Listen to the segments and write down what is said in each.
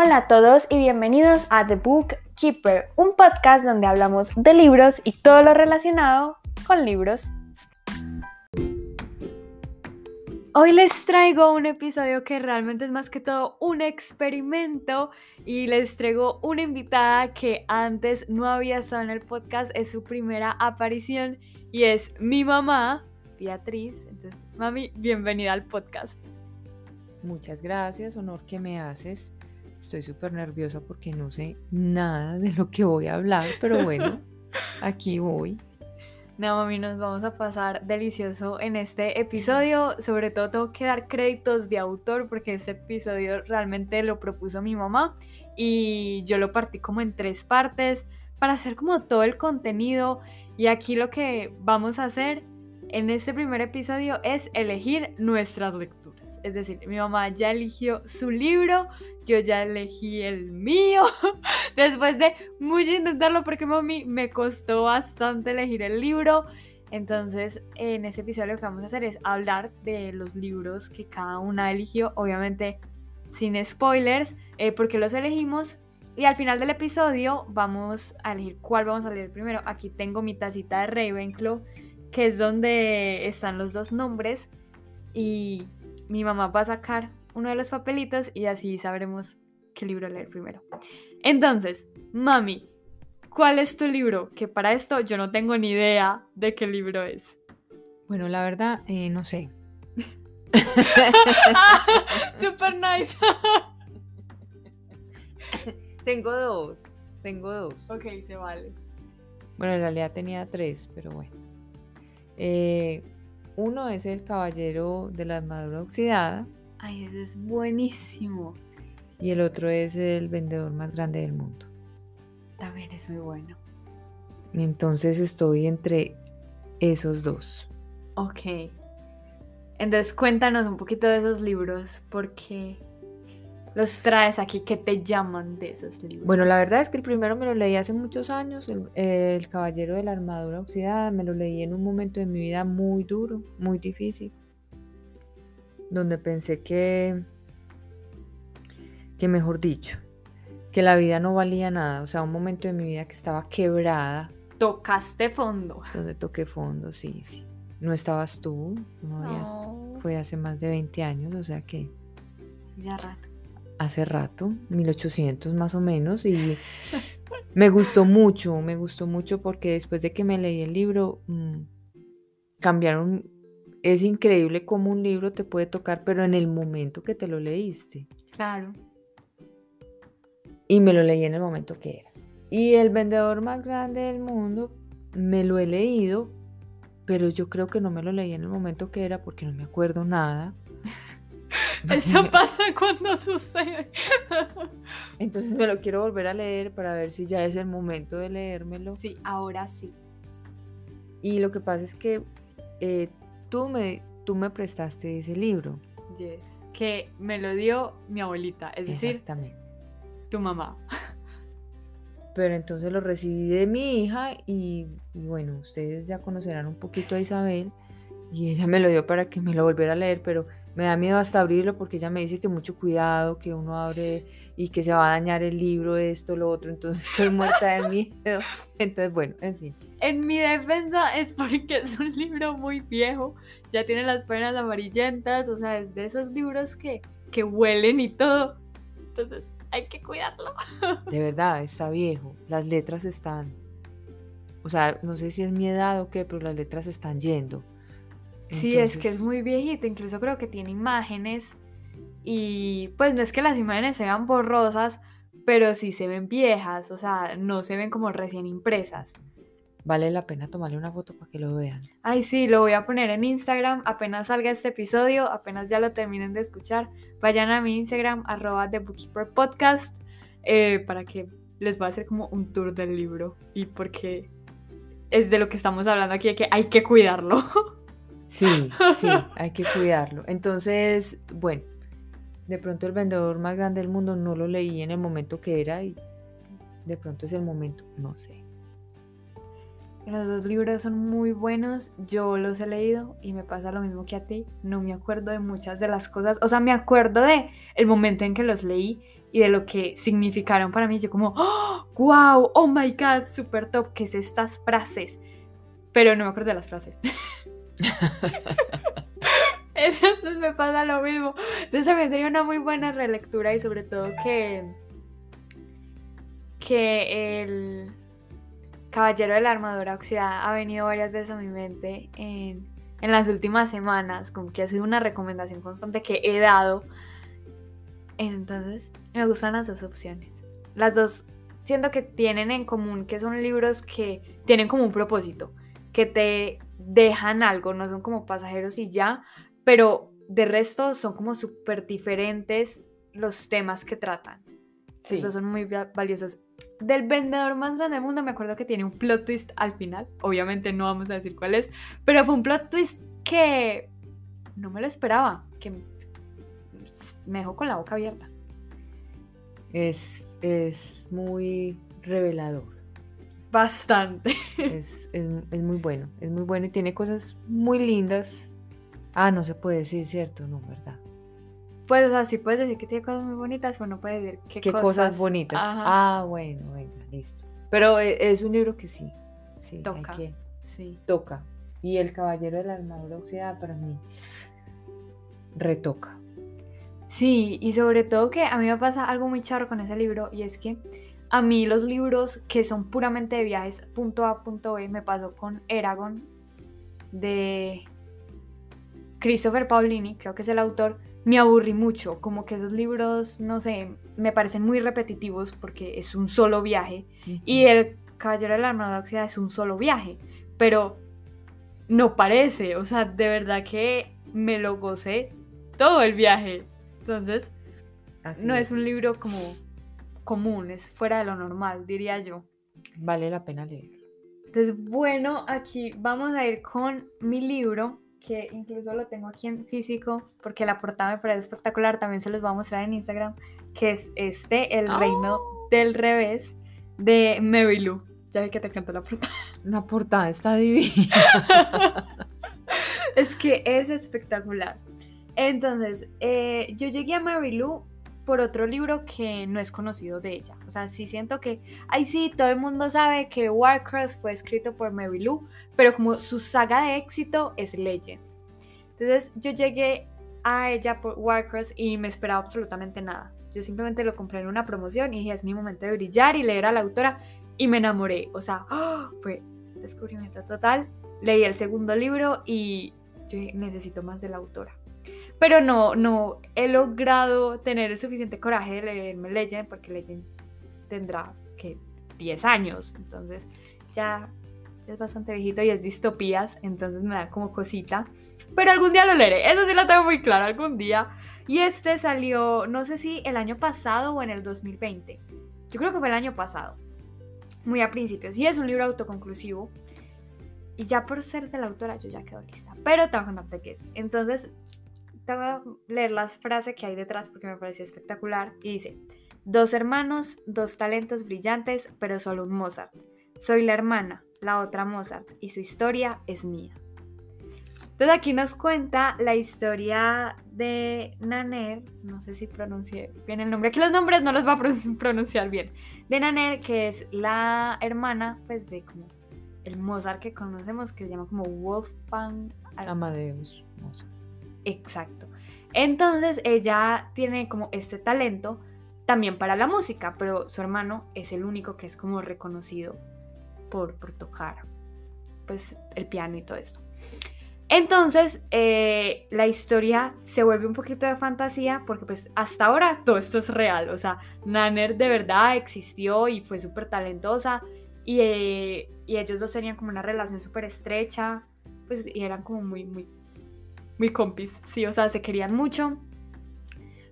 Hola a todos y bienvenidos a The Book Keeper, un podcast donde hablamos de libros y todo lo relacionado con libros. Hoy les traigo un episodio que realmente es más que todo un experimento y les traigo una invitada que antes no había estado en el podcast, es su primera aparición y es mi mamá, Beatriz. Entonces, mami, bienvenida al podcast. Muchas gracias, honor que me haces. Estoy súper nerviosa porque no sé nada de lo que voy a hablar, pero bueno, aquí voy. No, mami, nos vamos a pasar delicioso en este episodio. Sobre todo tengo que dar créditos de autor porque este episodio realmente lo propuso mi mamá y yo lo partí como en tres partes para hacer como todo el contenido. Y aquí lo que vamos a hacer en este primer episodio es elegir nuestras lecturas. Es decir, mi mamá ya eligió su libro, yo ya elegí el mío. Después de mucho intentarlo, porque mami me costó bastante elegir el libro. Entonces, en este episodio lo que vamos a hacer es hablar de los libros que cada una eligió, obviamente sin spoilers, eh, porque los elegimos. Y al final del episodio vamos a elegir cuál vamos a leer primero. Aquí tengo mi tacita de Ravenclaw, que es donde están los dos nombres. Y mi mamá va a sacar uno de los papelitos y así sabremos qué libro leer primero. Entonces, mami, ¿cuál es tu libro? Que para esto yo no tengo ni idea de qué libro es. Bueno, la verdad, eh, no sé. Super nice. tengo dos, tengo dos. Ok, se vale. Bueno, en realidad tenía tres, pero bueno. Eh, uno es el Caballero de la Armadura Oxidada. Ay, ese es buenísimo. Y el otro es el vendedor más grande del mundo. También es muy bueno. Entonces estoy entre esos dos. Ok. Entonces cuéntanos un poquito de esos libros, porque los traes aquí que te llaman de esos libros? Bueno, la verdad es que el primero me lo leí hace muchos años, el, Caballero de la Armadura Oxidada, me lo leí en un momento de mi vida muy duro, muy difícil, donde pensé que, que mejor dicho, que la vida no valía nada, o sea, un momento de mi vida que estaba quebrada. Tocaste fondo. Donde toqué fondo, sí, sí. No estabas tú, no. fue hace más de 20 años, o sea que... Ya rato hace rato, 1800 más o menos, y me gustó mucho, me gustó mucho porque después de que me leí el libro, mm, cambiaron, es increíble cómo un libro te puede tocar, pero en el momento que te lo leíste. Claro. Y me lo leí en el momento que era. Y el vendedor más grande del mundo, me lo he leído, pero yo creo que no me lo leí en el momento que era porque no me acuerdo nada. Eso pasa cuando sucede. Entonces me lo quiero volver a leer para ver si ya es el momento de leérmelo. Sí, ahora sí. Y lo que pasa es que eh, tú, me, tú me prestaste ese libro. Yes. Que me lo dio mi abuelita, es decir, tu mamá. Pero entonces lo recibí de mi hija y, y bueno, ustedes ya conocerán un poquito a Isabel y ella me lo dio para que me lo volviera a leer, pero me da miedo hasta abrirlo porque ella me dice que mucho cuidado, que uno abre y que se va a dañar el libro, esto, lo otro, entonces estoy muerta de miedo. Entonces, bueno, en fin. En mi defensa es porque es un libro muy viejo, ya tiene las páginas amarillentas, o sea, es de esos libros que, que huelen y todo. Entonces, hay que cuidarlo. De verdad, está viejo, las letras están... O sea, no sé si es mi edad o qué, pero las letras están yendo. Sí, es que es muy viejito, incluso creo que tiene imágenes y pues no es que las imágenes sean borrosas, pero sí se ven viejas, o sea, no se ven como recién impresas. Vale la pena tomarle una foto para que lo vean. Ay, sí, lo voy a poner en Instagram apenas salga este episodio, apenas ya lo terminen de escuchar. Vayan a mi Instagram, arroba The Bookkeeper Podcast, eh, para que les voy a hacer como un tour del libro y porque es de lo que estamos hablando aquí, de que hay que cuidarlo. Sí, sí, hay que cuidarlo. Entonces, bueno, de pronto el vendedor más grande del mundo no lo leí en el momento que era y de pronto es el momento, no sé. Los dos libros son muy buenos, yo los he leído y me pasa lo mismo que a ti, no me acuerdo de muchas de las cosas, o sea, me acuerdo de el momento en que los leí y de lo que significaron para mí, yo como, ¡Oh, wow, oh my god, super top, ¿qué es estas frases? Pero no me acuerdo de las frases. Entonces me pasa lo mismo. Entonces me sería una muy buena relectura y sobre todo que que el Caballero de la Armadura Oxidada ha venido varias veces a mi mente en, en las últimas semanas, como que ha sido una recomendación constante que he dado. Entonces, me gustan las dos opciones. Las dos siento que tienen en común que son libros que tienen como un propósito, que te dejan algo, no son como pasajeros y ya, pero de resto son como súper diferentes los temas que tratan. Sí. Esos son muy valiosos. Del vendedor más grande del mundo me acuerdo que tiene un plot twist al final. Obviamente no vamos a decir cuál es, pero fue un plot twist que no me lo esperaba, que me dejó con la boca abierta. Es, es muy revelador. Bastante. Es, es, muy bueno, es muy bueno y tiene cosas muy lindas. Ah, no se puede decir, ¿cierto? No, ¿verdad? Pues, o sea, sí puedes decir que tiene cosas muy bonitas, pero no puedes decir qué, ¿Qué cosas... bonitas. Ah, bueno, venga, listo. Pero e, es un libro que sí, sí, toca. Hay que... Sí. Toca. Y El Caballero de la Armadura Oxidada para mí retoca. Sí, y sobre todo que a mí me pasa algo muy charro con ese libro y es que a mí los libros que son puramente de viajes, punto A, punto B, me pasó con Eragon de Christopher Paulini, creo que es el autor, me aburrí mucho, como que esos libros, no sé, me parecen muy repetitivos porque es un solo viaje y el Caballero de la Oxidada es un solo viaje, pero no parece, o sea, de verdad que me lo gocé todo el viaje. Entonces, no es. un libro como común, es fuera de lo normal, diría yo. Vale la pena leer. Entonces, bueno, aquí vamos a ir con mi libro, que incluso lo tengo aquí en físico, porque la portada me parece espectacular, también se los voy a mostrar en Instagram, que es este, El Reino ¡Oh! del Revés, de Mary Lou. Ya vi que te encantó la portada. La portada está divina. es que es espectacular. Entonces, eh, yo llegué a Mary Lou por otro libro que no es conocido de ella. O sea, sí siento que, ay sí, todo el mundo sabe que Warcross fue escrito por Mary Lou, pero como su saga de éxito es Legend. Entonces yo llegué a ella por Warcross y me esperaba absolutamente nada. Yo simplemente lo compré en una promoción y dije, es mi momento de brillar y leer a la autora y me enamoré. O sea, ¡oh! fue descubrimiento total. Leí el segundo libro y yo necesito más de la autora pero no, no he logrado tener el suficiente coraje de leerme Legend, porque Legend tendrá que 10 años, entonces ya es bastante viejito y es distopías, entonces me da como cosita. Pero algún día lo leeré, eso sí lo tengo muy claro, algún día. Y este salió, no sé si el año pasado o en el 2020. Yo creo que fue el año pasado, muy a principios. Y es un libro autoconclusivo. Y ya por ser de la autora yo ya quedo lista. Pero tengo que qué es. Entonces voy a leer las frases que hay detrás porque me pareció espectacular. Y dice, dos hermanos, dos talentos brillantes, pero solo un Mozart. Soy la hermana, la otra Mozart, y su historia es mía. Entonces aquí nos cuenta la historia de Naner, no sé si pronuncié bien el nombre, aquí los nombres no los va a pronunciar bien, de Naner, que es la hermana, pues de como el Mozart que conocemos, que se llama como Wolfgang Amadeus Mozart. Exacto. Entonces ella tiene como este talento también para la música, pero su hermano es el único que es como reconocido por, tocar pues el piano y todo esto. Entonces, eh, la historia se vuelve un poquito de fantasía porque pues hasta ahora todo esto es real. O sea, Nanner de verdad existió y fue súper talentosa y, eh, y, ellos dos tenían como una relación súper estrecha, pues y eran como muy, muy muy compis, sí, o sea, se querían mucho.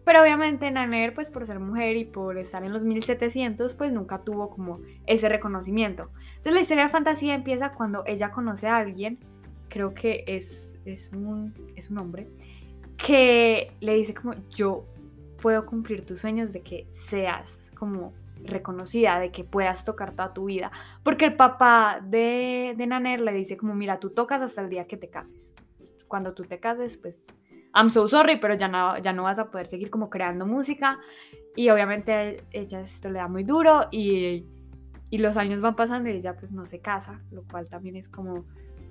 Pero obviamente Naner, pues por ser mujer y por estar en los 1700, pues nunca tuvo como ese reconocimiento. Entonces la historia de fantasía empieza cuando ella conoce a alguien, creo que es, es, un, es un hombre, que le dice como yo puedo cumplir tus sueños de que seas como reconocida, de que puedas tocar toda tu vida. Porque el papá de, de Naner le dice como, mira, tú tocas hasta el día que te cases. Cuando tú te cases, pues, I'm so sorry, pero ya no, ya no vas a poder seguir como creando música. Y obviamente ella esto le da muy duro y, y los años van pasando y ella pues no se casa, lo cual también es como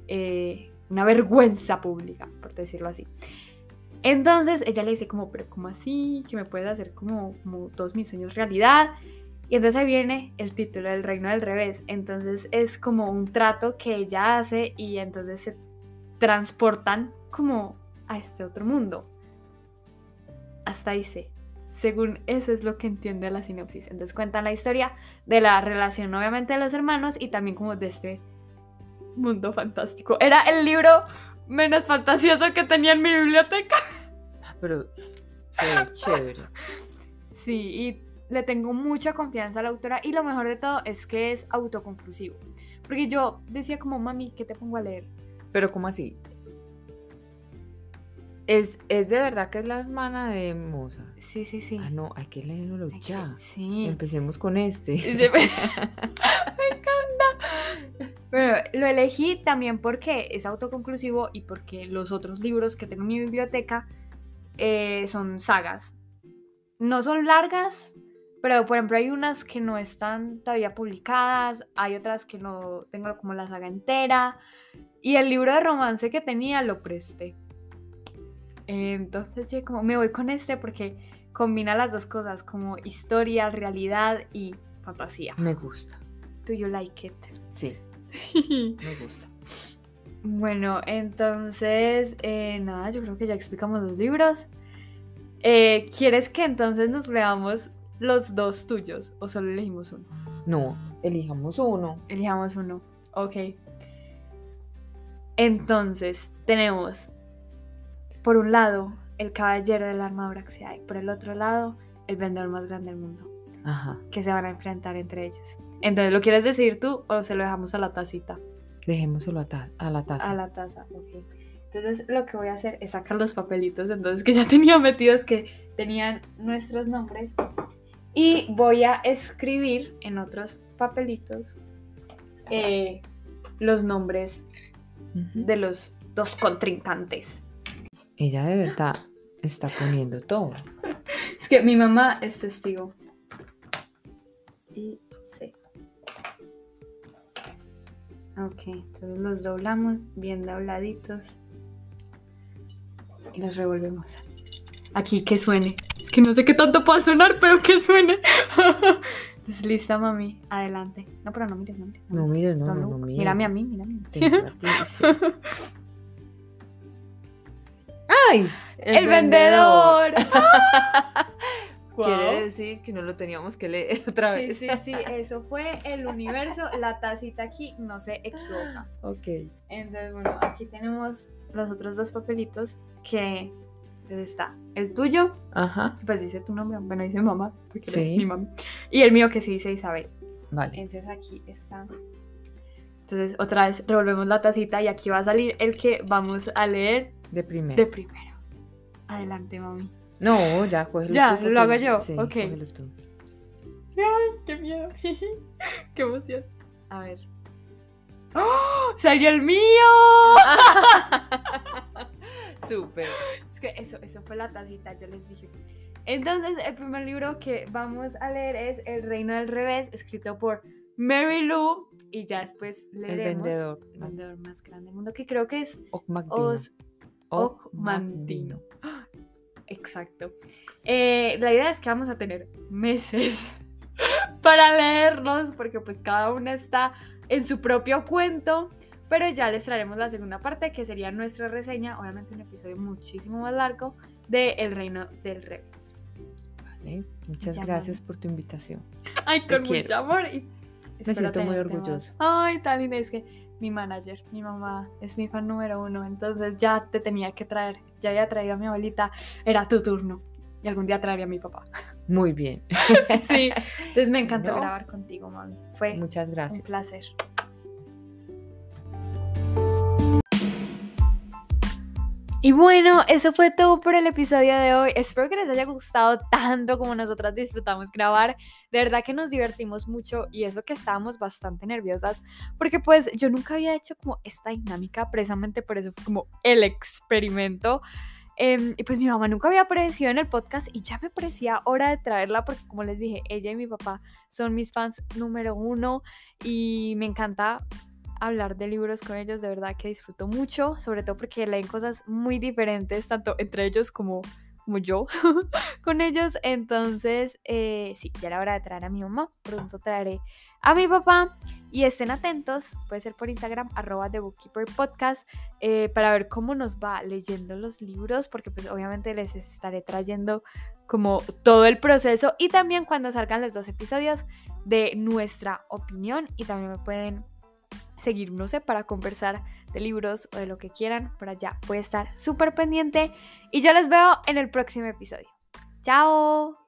eh, una vergüenza pública, por decirlo así. Entonces ella le dice como, pero ¿cómo así? Que me puedes hacer como, como todos mis sueños realidad. Y entonces ahí viene el título del reino del revés. Entonces es como un trato que ella hace y entonces se transportan como a este otro mundo. Hasta ahí sé. Según eso es lo que entiende la sinopsis. Entonces cuentan la historia de la relación obviamente de los hermanos y también como de este mundo fantástico. Era el libro menos fantasioso que tenía en mi biblioteca. Pero se chévere. Sí, y le tengo mucha confianza a la autora y lo mejor de todo es que es autoconclusivo. Porque yo decía como, mami, ¿qué te pongo a leer? Pero ¿cómo así? ¿Es, ¿Es de verdad que es la hermana de Moza? Sí, sí, sí. Ah, no, hay que leerlo Hay que- ya. Sí. Empecemos con este. Sí, me... me encanta. Pero lo elegí también porque es autoconclusivo y porque los otros libros que tengo en mi biblioteca eh, son sagas. No son largas, pero por ejemplo hay unas que no están todavía publicadas, hay otras que no tengo como la saga entera. Y el libro de romance que tenía lo presté. Entonces yo como me voy con este porque combina las dos cosas, como historia, realidad y fantasía. Me gusta. Do you like it? Sí, me gusta. bueno, entonces, eh, nada, yo creo que ya explicamos los libros. Eh, ¿Quieres que entonces nos leamos los dos tuyos o solo elegimos uno? No, elijamos uno. Elijamos uno. Ok. Entonces, tenemos por un lado el caballero de la armadura oxidada y por el otro lado el vendedor más grande del mundo, Ajá. que se van a enfrentar entre ellos. Entonces, ¿lo quieres decir tú o se lo dejamos a la tacita? Dejémoselo a, ta- a la taza. A la taza, ok. Entonces lo que voy a hacer es sacar los papelitos, entonces que ya tenía metidos que tenían nuestros nombres. Y voy a escribir en otros papelitos eh, los nombres de los dos contrincantes. Ella de verdad está poniendo todo. Es que mi mamá es testigo. Y C. Ok, entonces los doblamos bien dobladitos. Y los revolvemos. Aquí que suene. Es que no sé qué tanto pueda sonar, pero que suene. Entonces, lista, mami. Adelante. No, pero no mires, no mires. No mires, no, no, no look. mires. Mírame a mí, mírame a mí. Sí. ¡Ay! ¡El, vendedor! Quiere Guau. decir que no lo teníamos que leer otra Sí, vez. sí, sí, eso fue el universo. La tacita aquí no se equivoca. Ok. Entonces, bueno, aquí tenemos los otros dos papelitos que entonces está el tuyo, Ajá. pues dice tu nombre, bueno, dice mamá, porque eres Sí. mi mamá. Y el mío que sí dice Isabel. Vale. Entonces aquí está. Entonces, otra vez revolvemos la tacita y aquí va a salir el que vamos a leer De primero. de primero. Adelante, mami. No, ya, cógelo Ya, tú, ¿lo hago yo? Sí, Ok. cógelo tú. ¡Qué miedo! ¡Qué emoción! A ver. ¡Oh! ¡Salió el mío! Súper. Que eso, eso fue la tacita, yo les dije. Entonces, el primer libro que vamos a leer es El Reino del Revés, escrito por Mary Lou. Y ya después El leeremos vendedor. El vendedor más grande del mundo, que creo que es Ocmandino. Exacto. Eh, la idea es que vamos a tener meses para leerlos, porque pues cada una está en su propio cuento. Pero ya les traeremos la segunda parte, que sería nuestra reseña, obviamente un episodio muchísimo más largo, de El Reino del Revés. Vale, Muchas Ya, gracias por tu invitación. Ay, Te con mucho amor. Y espero siento muy más. orgulloso. Ay, linda. Es que mi manager, mi mamá, es mi fan número uno. Entonces ya te tenía que traer. Ya había traído a mi abuelita. Era tu turno. Y algún día traería a mi papá. Muy bien. Sí. Entonces me encantó No. grabar contigo, mami. Fue Muchas gracias. un placer. Y bueno, eso fue todo por el episodio de hoy. Espero que les haya gustado tanto como nosotras disfrutamos grabar. De verdad que nos divertimos mucho y eso que estábamos bastante nerviosas porque pues yo nunca había hecho como esta dinámica, precisamente por eso fue como el experimento. Em, y pues mi mamá nunca había aparecido en el podcast y ya me parecía hora de traerla porque como les dije, ella y mi papá son mis fans número uno y me encanta hablar de libros con ellos, de verdad que disfruto mucho, sobre todo porque leen cosas muy diferentes, tanto entre ellos como, como yo con ellos. Entonces, eh, sí, ya era hora de traer a mi mamá, pronto traeré a mi papá. Y estén atentos, puede ser por Instagram, arroba The Bookkeeper Podcast, eh, para ver cómo nos va leyendo los libros, porque pues obviamente les estaré trayendo como todo el proceso. Y también cuando salgan los dos episodios de nuestra opinión y también me pueden seguir, no sé, para conversar de libros o de lo que quieran, por allá puede estar súper pendiente y yo les veo en el próximo episodio. ¡Chao!